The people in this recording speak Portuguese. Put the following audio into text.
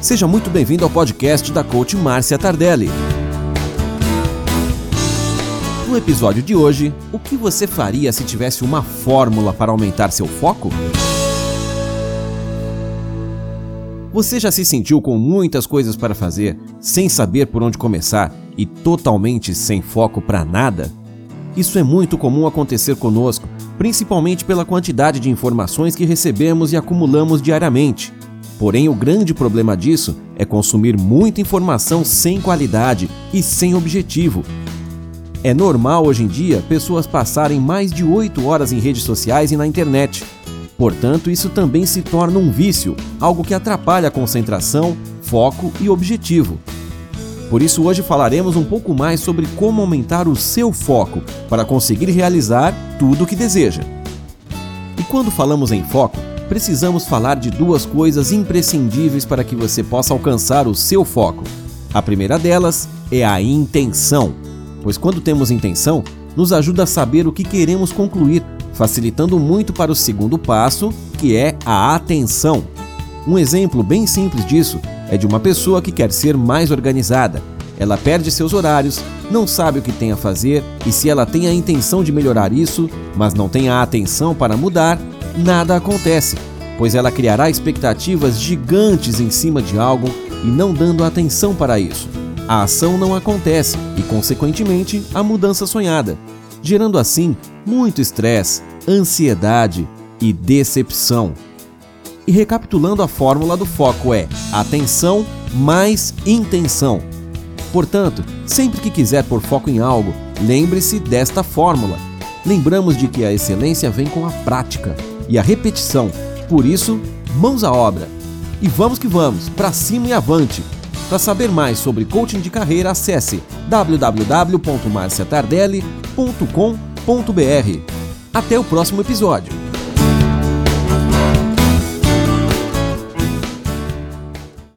Seja muito bem-vindo ao podcast da coach Márcia Tardelli. No episódio de hoje, o que você faria se tivesse uma fórmula para aumentar seu foco? Você já se sentiu com muitas coisas para fazer, sem saber por onde começar e totalmente sem foco para nada? Isso é muito comum acontecer conosco, principalmente pela quantidade de informações que recebemos e acumulamos diariamente. Porém, o grande problema disso é consumir muita informação sem qualidade e sem objetivo. É normal hoje em dia pessoas passarem mais de 8 horas em redes sociais e na internet Portanto, isso também se torna um vício, algo que atrapalha a concentração, foco e objetivo. Por isso, hoje falaremos um pouco mais sobre como aumentar o seu foco para conseguir realizar tudo o que deseja. E quando falamos em foco, precisamos falar de duas coisas imprescindíveis para que você possa alcançar o seu foco. A primeira delas é a intenção, pois quando temos intenção, nos ajuda a saber o que queremos concluir facilitando muito para o segundo passo, que é a atenção. Um exemplo bem simples disso é de uma pessoa que quer ser mais organizada. Ela perde seus horários, não sabe o que tem a fazer e se ela tem a intenção de melhorar isso, mas não tem a atenção para mudar, nada acontece, pois ela criará expectativas gigantes em cima de algo e não dando atenção para isso. A ação não acontece e, consequentemente, a mudança sonhada gerando assim muito estresse, ansiedade e decepção. E recapitulando, a fórmula do foco é atenção mais intenção. Portanto, sempre que quiser pôr foco em algo, lembre-se desta fórmula. Lembramos de que a excelência vem com a prática e a repetição. Por isso, mãos à obra. E vamos que vamos, para cima e avante. Para saber mais sobre coaching de carreira, acesse www.marciatardelli.com.br. Até o próximo episódio.